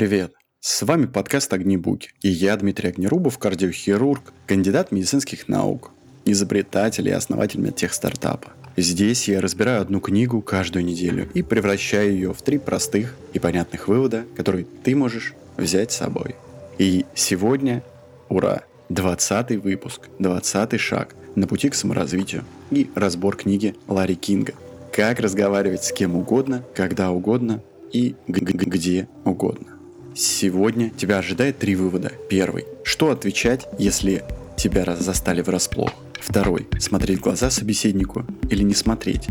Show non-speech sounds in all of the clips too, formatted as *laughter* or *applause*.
привет! С вами подкаст «Огнебуки» и я, Дмитрий Огнерубов, кардиохирург, кандидат медицинских наук, изобретатель и основатель медтех-стартапа. Здесь я разбираю одну книгу каждую неделю и превращаю ее в три простых и понятных вывода, которые ты можешь взять с собой. И сегодня, ура, 20 выпуск, 20 шаг на пути к саморазвитию и разбор книги Ларри Кинга «Как разговаривать с кем угодно, когда угодно и где угодно». Сегодня тебя ожидает три вывода. Первый. Что отвечать, если тебя застали врасплох? Второй. Смотреть в глаза собеседнику или не смотреть?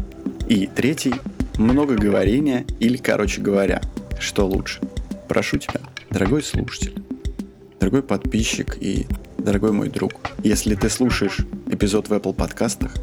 И третий. Много говорения или, короче говоря, что лучше? Прошу тебя, дорогой слушатель, дорогой подписчик и дорогой мой друг, если ты слушаешь эпизод в Apple подкастах,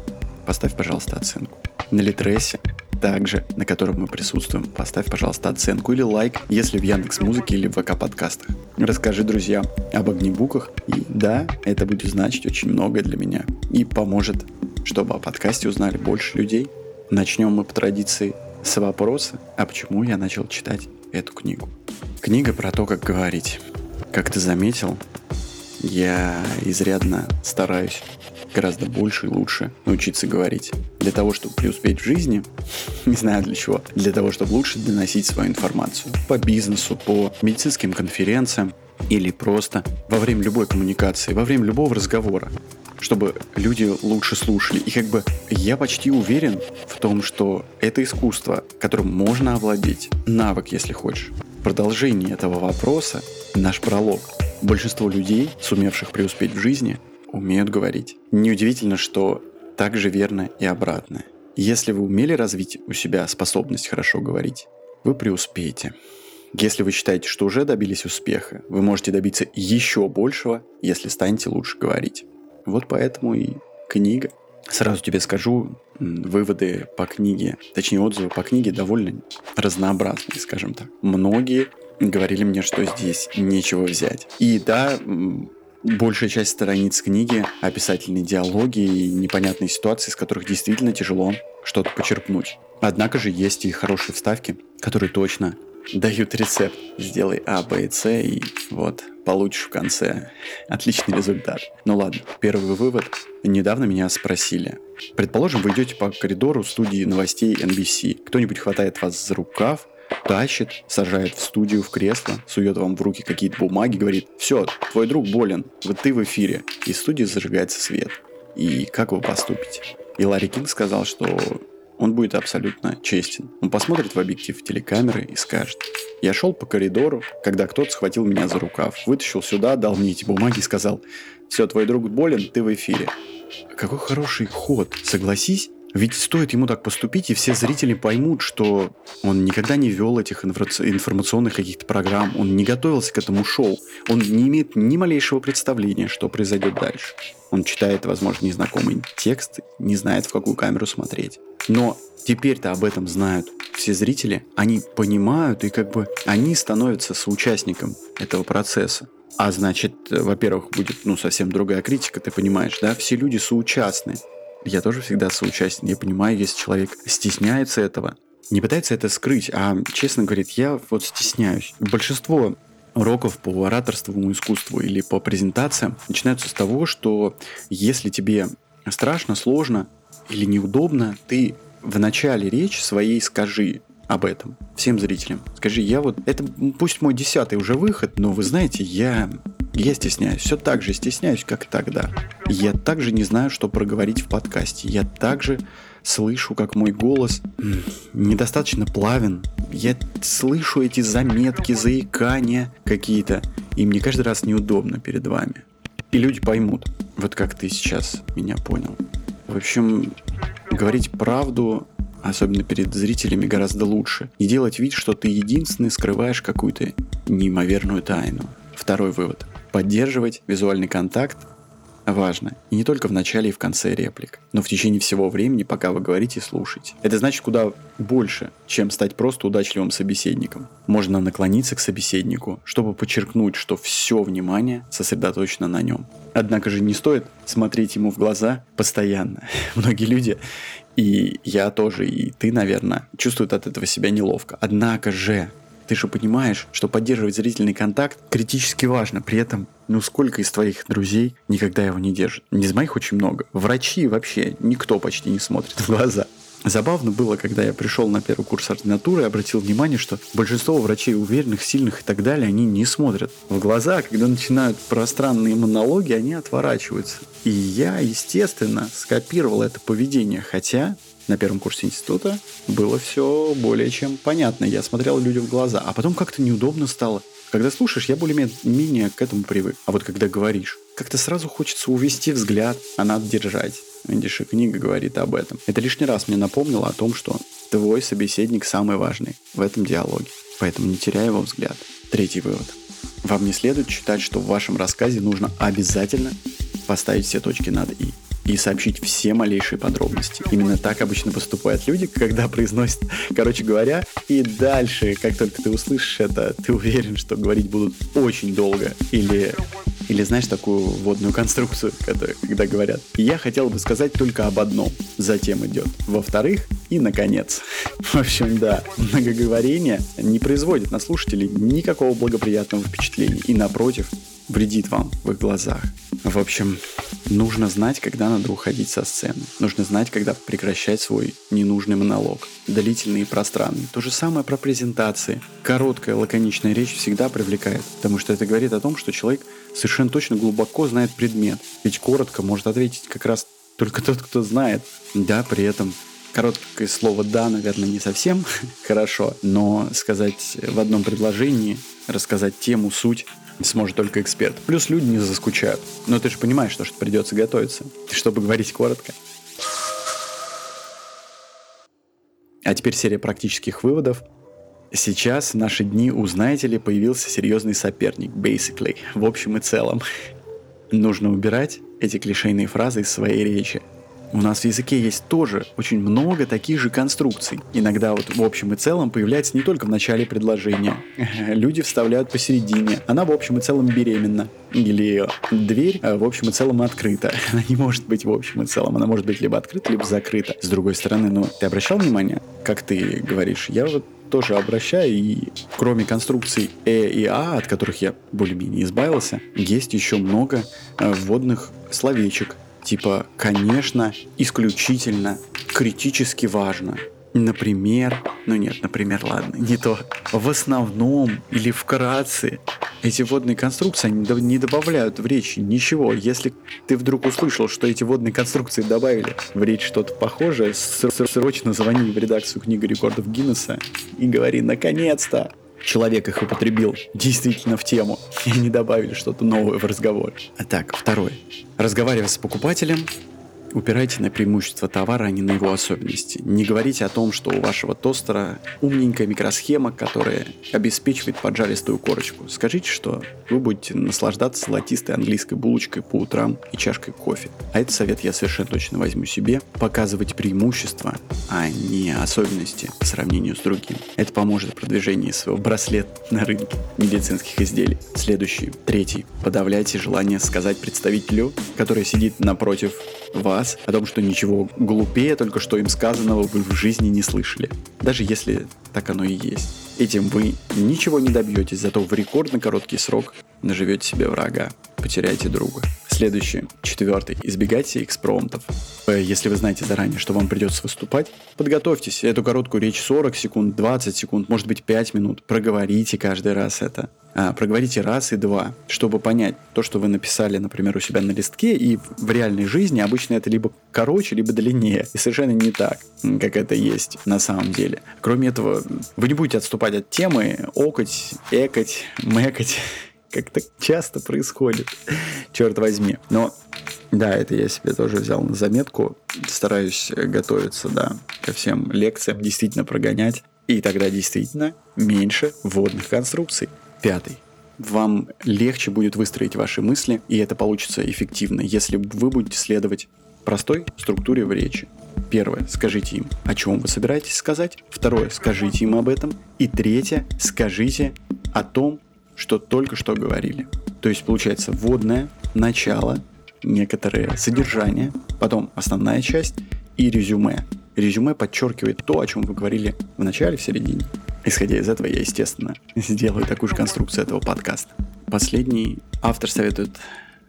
поставь, пожалуйста, оценку. На Литресе также, на котором мы присутствуем, поставь, пожалуйста, оценку или лайк, если в Яндекс Музыке или в ВК подкастах. Расскажи друзьям об огнебуках, и да, это будет значить очень многое для меня и поможет, чтобы о подкасте узнали больше людей. Начнем мы по традиции с вопроса, а почему я начал читать эту книгу. Книга про то, как говорить. Как ты заметил, я изрядно стараюсь гораздо больше и лучше научиться говорить. Для того, чтобы преуспеть в жизни, *laughs* не знаю для чего, для того, чтобы лучше доносить свою информацию по бизнесу, по медицинским конференциям или просто во время любой коммуникации, во время любого разговора чтобы люди лучше слушали. И как бы я почти уверен в том, что это искусство, которым можно овладеть, навык, если хочешь. Продолжение этого вопроса, наш пролог. Большинство людей, сумевших преуспеть в жизни, умеют говорить. Неудивительно, что так же верно и обратно. Если вы умели развить у себя способность хорошо говорить, вы преуспеете. Если вы считаете, что уже добились успеха, вы можете добиться еще большего, если станете лучше говорить. Вот поэтому и книга. Сразу тебе скажу, выводы по книге, точнее отзывы по книге довольно разнообразные, скажем так. Многие говорили мне, что здесь нечего взять. И да, большая часть страниц книги описательные диалоги и непонятные ситуации, из которых действительно тяжело что-то почерпнуть. Однако же есть и хорошие вставки, которые точно дают рецепт. Сделай А, Б и С, и вот получишь в конце отличный результат. Ну ладно, первый вывод. Недавно меня спросили. Предположим, вы идете по коридору студии новостей NBC. Кто-нибудь хватает вас за рукав, тащит, сажает в студию в кресло, сует вам в руки какие-то бумаги, говорит, все, твой друг болен, вот ты в эфире. И в студии зажигается свет. И как вы поступите? И Ларри Кинг сказал, что он будет абсолютно честен. Он посмотрит в объектив телекамеры и скажет, я шел по коридору, когда кто-то схватил меня за рукав, вытащил сюда, дал мне эти бумаги и сказал, все, твой друг болен, ты в эфире. Какой хороший ход, согласись? Ведь стоит ему так поступить, и все зрители поймут, что он никогда не вел этих информационных каких-то программ, он не готовился к этому шоу, он не имеет ни малейшего представления, что произойдет дальше. Он читает, возможно, незнакомый текст, не знает, в какую камеру смотреть. Но теперь-то об этом знают все зрители, они понимают, и как бы они становятся соучастником этого процесса. А значит, во-первых, будет ну, совсем другая критика, ты понимаешь, да? Все люди соучастны. Я тоже всегда соучастен. Я понимаю, если человек стесняется этого, не пытается это скрыть, а честно говорит, я вот стесняюсь. Большинство уроков по ораторству искусству или по презентациям начинаются с того, что если тебе страшно, сложно или неудобно, ты в начале речи своей скажи об этом всем зрителям. Скажи, я вот, это пусть мой десятый уже выход, но вы знаете, я я стесняюсь, все так же стесняюсь, как тогда. Я также не знаю, что проговорить в подкасте. Я также слышу, как мой голос недостаточно плавен. Я слышу эти заметки, заикания какие-то. И мне каждый раз неудобно перед вами. И люди поймут, вот как ты сейчас меня понял. В общем, говорить правду, особенно перед зрителями, гораздо лучше. Не делать вид, что ты единственный скрываешь какую-то неимоверную тайну. Второй вывод. Поддерживать визуальный контакт важно. И не только в начале и в конце реплик, но в течение всего времени, пока вы говорите и слушаете. Это значит куда больше, чем стать просто удачливым собеседником. Можно наклониться к собеседнику, чтобы подчеркнуть, что все внимание сосредоточено на нем. Однако же не стоит смотреть ему в глаза постоянно. *laughs* Многие люди, и я тоже, и ты, наверное, чувствуют от этого себя неловко. Однако же Ты же понимаешь, что поддерживать зрительный контакт критически важно. При этом, ну сколько из твоих друзей никогда его не держит? Из моих очень много. Врачи вообще никто почти не смотрит в глаза. Забавно было, когда я пришел на первый курс ординатуры и обратил внимание, что большинство врачей уверенных, сильных и так далее, они не смотрят в глаза. Когда начинают пространные монологи, они отворачиваются. И я, естественно, скопировал это поведение, хотя на первом курсе института было все более чем понятно. Я смотрел людям в глаза, а потом как-то неудобно стало. Когда слушаешь, я более-менее к этому привык. А вот когда говоришь, как-то сразу хочется увести взгляд, а надо держать. Видишь, и книга говорит об этом. Это лишний раз мне напомнило о том, что твой собеседник самый важный в этом диалоге. Поэтому не теряй его взгляд. Третий вывод. Вам не следует считать, что в вашем рассказе нужно обязательно поставить все точки над «и» и сообщить все малейшие подробности. Именно так обычно поступают люди, когда произносят, короче говоря, и дальше, как только ты услышишь это, ты уверен, что говорить будут очень долго или или знаешь такую водную конструкцию, которая, когда говорят «я хотел бы сказать только об одном», затем идет «во-вторых» и «наконец». В общем, да, многоговорение не производит на слушателей никакого благоприятного впечатления и, напротив, вредит вам в их глазах. В общем, нужно знать, когда надо уходить со сцены. Нужно знать, когда прекращать свой ненужный монолог. Длительный и пространный. То же самое про презентации. Короткая, лаконичная речь всегда привлекает, потому что это говорит о том, что человек совершенно точно глубоко знает предмет. Ведь коротко может ответить как раз только тот, кто знает. Да, при этом короткое слово «да», наверное, не совсем *laughs* хорошо, но сказать в одном предложении, рассказать тему, суть сможет только эксперт. Плюс люди не заскучают. Но ты же понимаешь, что, что придется готовиться, чтобы говорить коротко. А теперь серия практических выводов. Сейчас, в наши дни, у знаете ли, появился серьезный соперник, basically, в общем и целом. Нужно убирать эти клишейные фразы из своей речи. У нас в языке есть тоже очень много таких же конструкций. Иногда вот в общем и целом появляется не только в начале предложения. *laughs* Люди вставляют посередине. Она в общем и целом беременна. Или дверь э, в общем и целом открыта. *laughs* Она не может быть в общем и целом. Она может быть либо открыта, либо закрыта. С другой стороны, ну, ты обращал внимание, как ты говоришь? Я вот тоже обращаю, и кроме конструкций «э» и «а», от которых я более-менее избавился, есть еще много э, вводных словечек, Типа, конечно, исключительно, критически важно. Например, ну нет, например, ладно, не то. В основном или вкратце эти водные конструкции они не добавляют в речь ничего. Если ты вдруг услышал, что эти водные конструкции добавили в речь что-то похожее, срочно звони в редакцию книги рекордов Гиннесса и говори «наконец-то!» Человек их употребил действительно в тему, и они добавили что-то новое в разговор. А так, второе. Разговаривая с покупателем, Упирайте на преимущества товара, а не на его особенности. Не говорите о том, что у вашего тостера умненькая микросхема, которая обеспечивает поджаристую корочку. Скажите, что вы будете наслаждаться золотистой английской булочкой по утрам и чашкой кофе. А этот совет я совершенно точно возьму себе. Показывать преимущества, а не особенности по сравнению с другим. Это поможет в продвижении своего браслета на рынке медицинских изделий. Следующий, третий. Подавляйте желание сказать представителю, который сидит напротив вас, о том, что ничего глупее только что им сказанного вы в жизни не слышали. Даже если так оно и есть. Этим вы ничего не добьетесь, зато в рекордно короткий срок наживете себе врага, потеряете друга. Следующий, четвертый. Избегайте экспромтов. Э, если вы знаете заранее, что вам придется выступать, подготовьтесь. Эту короткую речь 40 секунд, 20 секунд, может быть 5 минут. Проговорите каждый раз это. А, проговорите раз и два, чтобы понять то, что вы написали, например, у себя на листке, и в реальной жизни обычно это либо короче, либо длиннее. И совершенно не так, как это есть на самом деле. Кроме этого, вы не будете отступать от темы, окать, экать, мэкать как так часто происходит, черт возьми. Но да, это я себе тоже взял на заметку. Стараюсь готовиться, да, ко всем лекциям, действительно прогонять. И тогда действительно меньше вводных конструкций. Пятый. Вам легче будет выстроить ваши мысли, и это получится эффективно, если вы будете следовать простой структуре в речи. Первое. Скажите им, о чем вы собираетесь сказать. Второе. Скажите им об этом. И третье. Скажите о том, что только что говорили. То есть получается вводное, начало, некоторое содержание, потом основная часть и резюме. Резюме подчеркивает то, о чем вы говорили в начале, в середине. Исходя из этого, я, естественно, *laughs* сделаю такую же конструкцию этого подкаста. Последний автор советует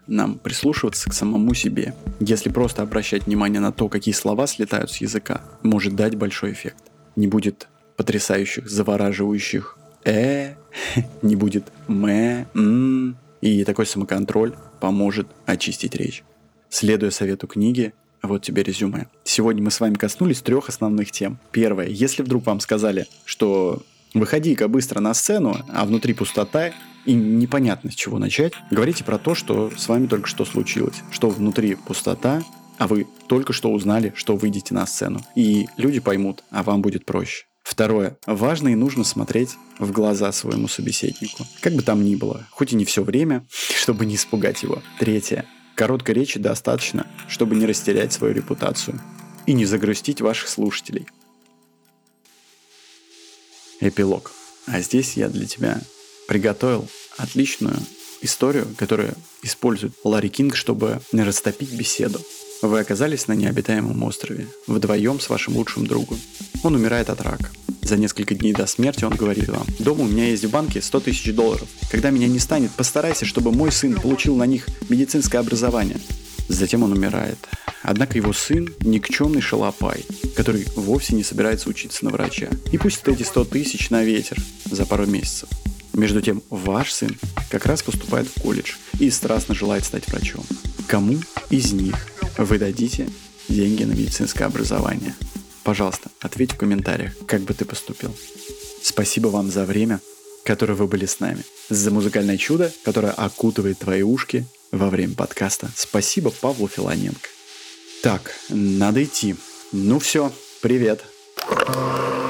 нам прислушиваться к самому себе. Если просто обращать внимание на то, какие слова слетают с языка, может дать большой эффект. Не будет потрясающих, завораживающих «э», не будет «мэ», «м», и такой самоконтроль поможет очистить речь. Следуя совету книги, вот тебе резюме. Сегодня мы с вами коснулись трех основных тем. Первое. Если вдруг вам сказали, что выходи-ка быстро на сцену, а внутри пустота, и непонятно с чего начать, говорите про то, что с вами только что случилось. Что внутри пустота, а вы только что узнали, что выйдете на сцену. И люди поймут, а вам будет проще. Второе. Важно и нужно смотреть в глаза своему собеседнику. Как бы там ни было, хоть и не все время, чтобы не испугать его. Третье. Короткой речи достаточно, чтобы не растерять свою репутацию и не загрустить ваших слушателей. Эпилог. А здесь я для тебя приготовил отличную историю, которую использует Ларри Кинг, чтобы не растопить беседу. Вы оказались на необитаемом острове, вдвоем с вашим лучшим другом. Он умирает от рака. За несколько дней до смерти он говорит вам, дома у меня есть в банке 100 тысяч долларов. Когда меня не станет, постарайся, чтобы мой сын получил на них медицинское образование. Затем он умирает. Однако его сын – никчемный шалопай, который вовсе не собирается учиться на врача. И пусть эти 100 тысяч на ветер за пару месяцев. Между тем, ваш сын как раз поступает в колледж и страстно желает стать врачом. Кому из них вы дадите деньги на медицинское образование? Пожалуйста, ответь в комментариях, как бы ты поступил. Спасибо вам за время, которое вы были с нами. За музыкальное чудо, которое окутывает твои ушки во время подкаста. Спасибо Павлу Филоненко. Так, надо идти. Ну все, привет. Привет.